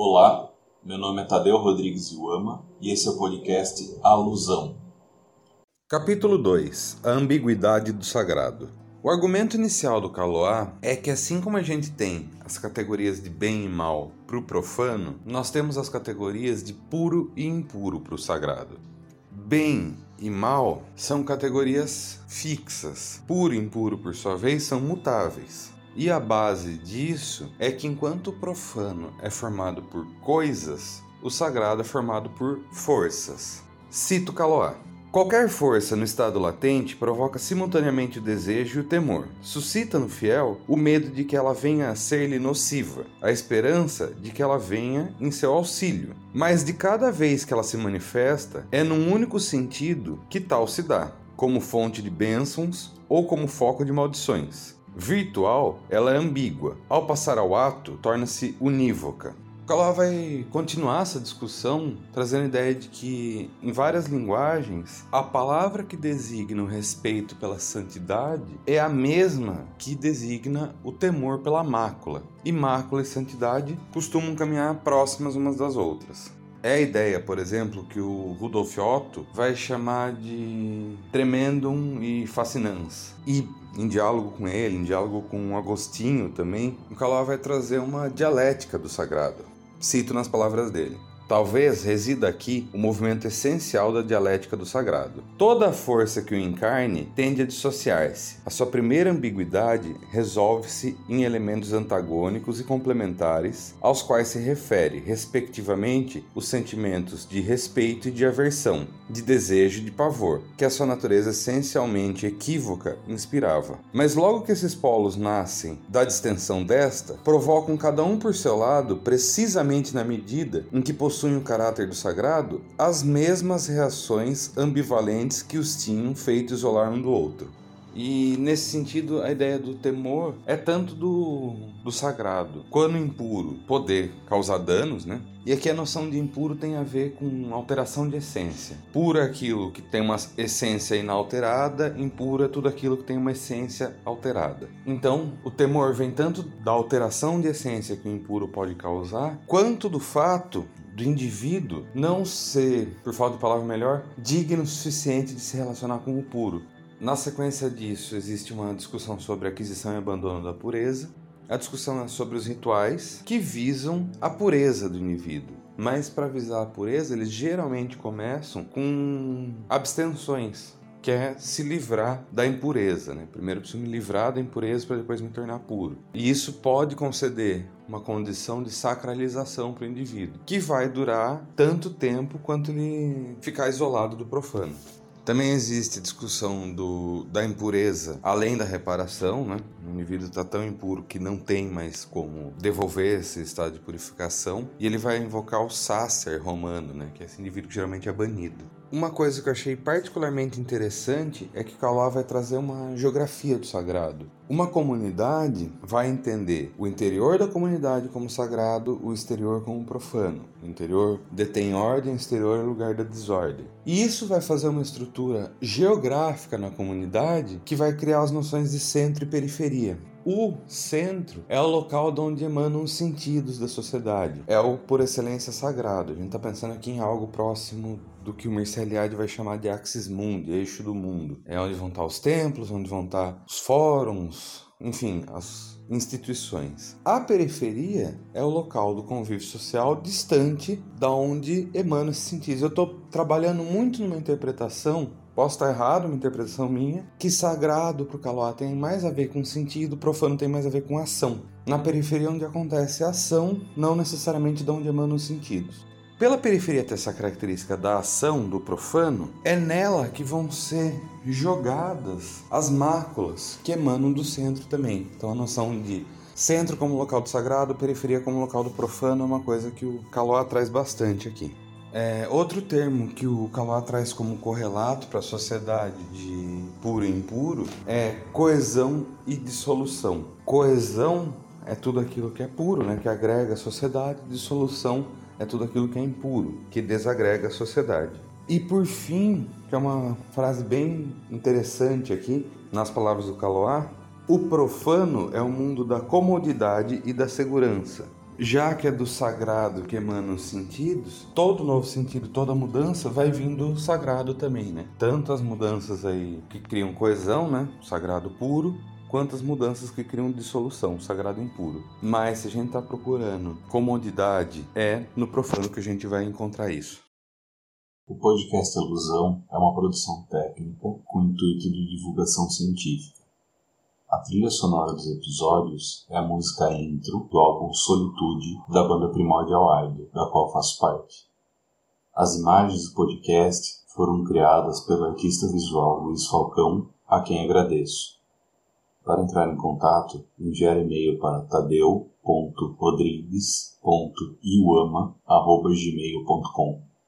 Olá, meu nome é Tadeu Rodrigues Iuama e esse é o podcast Alusão. Capítulo 2 A ambiguidade do sagrado. O argumento inicial do Caloá é que, assim como a gente tem as categorias de bem e mal para o profano, nós temos as categorias de puro e impuro para o sagrado. Bem e mal são categorias fixas, puro e impuro, por sua vez, são mutáveis. E a base disso é que enquanto o profano é formado por coisas, o sagrado é formado por forças. Cito Caloá. Qualquer força no estado latente provoca simultaneamente o desejo e o temor. Suscita no fiel o medo de que ela venha a ser-lhe nociva, a esperança de que ela venha em seu auxílio. Mas de cada vez que ela se manifesta, é num único sentido que tal se dá, como fonte de bênçãos ou como foco de maldições. Virtual, ela é ambígua. Ao passar ao ato, torna-se unívoca. Calá vai continuar essa discussão trazendo a ideia de que, em várias linguagens, a palavra que designa o respeito pela santidade é a mesma que designa o temor pela mácula. E mácula e santidade costumam caminhar próximas umas das outras. É a ideia, por exemplo, que o Rudolf Otto vai chamar de tremendum e fascinans. E em diálogo com ele, em diálogo com Agostinho também, o Caló vai trazer uma dialética do sagrado. Cito nas palavras dele. Talvez resida aqui o movimento essencial da dialética do sagrado. Toda força que o encarne tende a dissociar-se. A sua primeira ambiguidade resolve-se em elementos antagônicos e complementares, aos quais se refere, respectivamente, os sentimentos de respeito e de aversão, de desejo e de pavor, que a sua natureza essencialmente equívoca inspirava. Mas logo que esses polos nascem da distensão desta, provocam cada um por seu lado, precisamente na medida em que possuem possuem o caráter do sagrado, as mesmas reações ambivalentes que os tinham feito isolar um do outro. E nesse sentido, a ideia do temor é tanto do, do sagrado, quando impuro, poder causar danos, né? E aqui a noção de impuro tem a ver com alteração de essência. Puro é aquilo que tem uma essência inalterada, impuro é tudo aquilo que tem uma essência alterada. Então, o temor vem tanto da alteração de essência que o impuro pode causar, quanto do fato do indivíduo não ser, por falta de palavra melhor, digno o suficiente de se relacionar com o puro. Na sequência disso, existe uma discussão sobre aquisição e abandono da pureza. A discussão é sobre os rituais que visam a pureza do indivíduo. Mas para visar a pureza, eles geralmente começam com abstenções, que é se livrar da impureza. Né? Primeiro preciso me livrar da impureza para depois me tornar puro. E isso pode conceder uma condição de sacralização para o indivíduo, que vai durar tanto tempo quanto ele ficar isolado do profano. Também existe discussão do, da impureza além da reparação, né? O indivíduo está tão impuro que não tem mais como devolver esse estado de purificação e ele vai invocar o sácer romano, né? Que é esse indivíduo que geralmente é banido. Uma coisa que eu achei particularmente interessante é que Calá vai trazer uma geografia do sagrado. Uma comunidade vai entender o interior da comunidade como sagrado, o exterior como profano. O interior detém ordem, o exterior é lugar da desordem. E isso vai fazer uma estrutura geográfica na comunidade que vai criar as noções de centro e periferia. O centro é o local de onde emanam os sentidos da sociedade. É o por excelência sagrado. A gente está pensando aqui em algo próximo do que o Mircea Eliade vai chamar de axis mundi, eixo do mundo. É onde vão estar os templos, onde vão estar os fóruns, enfim, as instituições. A periferia é o local do convívio social distante da onde emanam esses sentidos. Eu estou trabalhando muito numa interpretação Posso estar errado, uma interpretação minha, que sagrado para o Caló tem mais a ver com sentido, profano tem mais a ver com ação. Na periferia onde acontece a ação, não necessariamente de onde emanam os sentidos. Pela periferia ter essa característica da ação do profano, é nela que vão ser jogadas as máculas que emanam do centro também. Então a noção de centro como local do sagrado, periferia como local do profano é uma coisa que o Caló traz bastante aqui. É, outro termo que o Caló traz como correlato para a sociedade de puro e impuro é coesão e dissolução. Coesão é tudo aquilo que é puro, né, que agrega a sociedade, dissolução é tudo aquilo que é impuro, que desagrega a sociedade. E por fim, que é uma frase bem interessante aqui, nas palavras do Caloá, o profano é o mundo da comodidade e da segurança. já que é do sagrado que emana os sentidos, todo novo sentido, toda mudança vai vindo do sagrado também, né? Tanto as mudanças aí que criam coesão, né? Sagrado puro, quantas mudanças que criam dissolução, sagrado impuro. Mas se a gente está procurando comodidade, é no profano que a gente vai encontrar isso. O podcast Alusão é uma produção técnica com intuito de divulgação científica. A trilha sonora dos episódios é a música intro do álbum Solitude da banda Primordial Idol, da qual faço parte. As imagens do podcast foram criadas pelo artista visual Luiz Falcão, a quem agradeço. Para entrar em contato, enviar e-mail para tadeu.rodrigues.iuama.gmail.com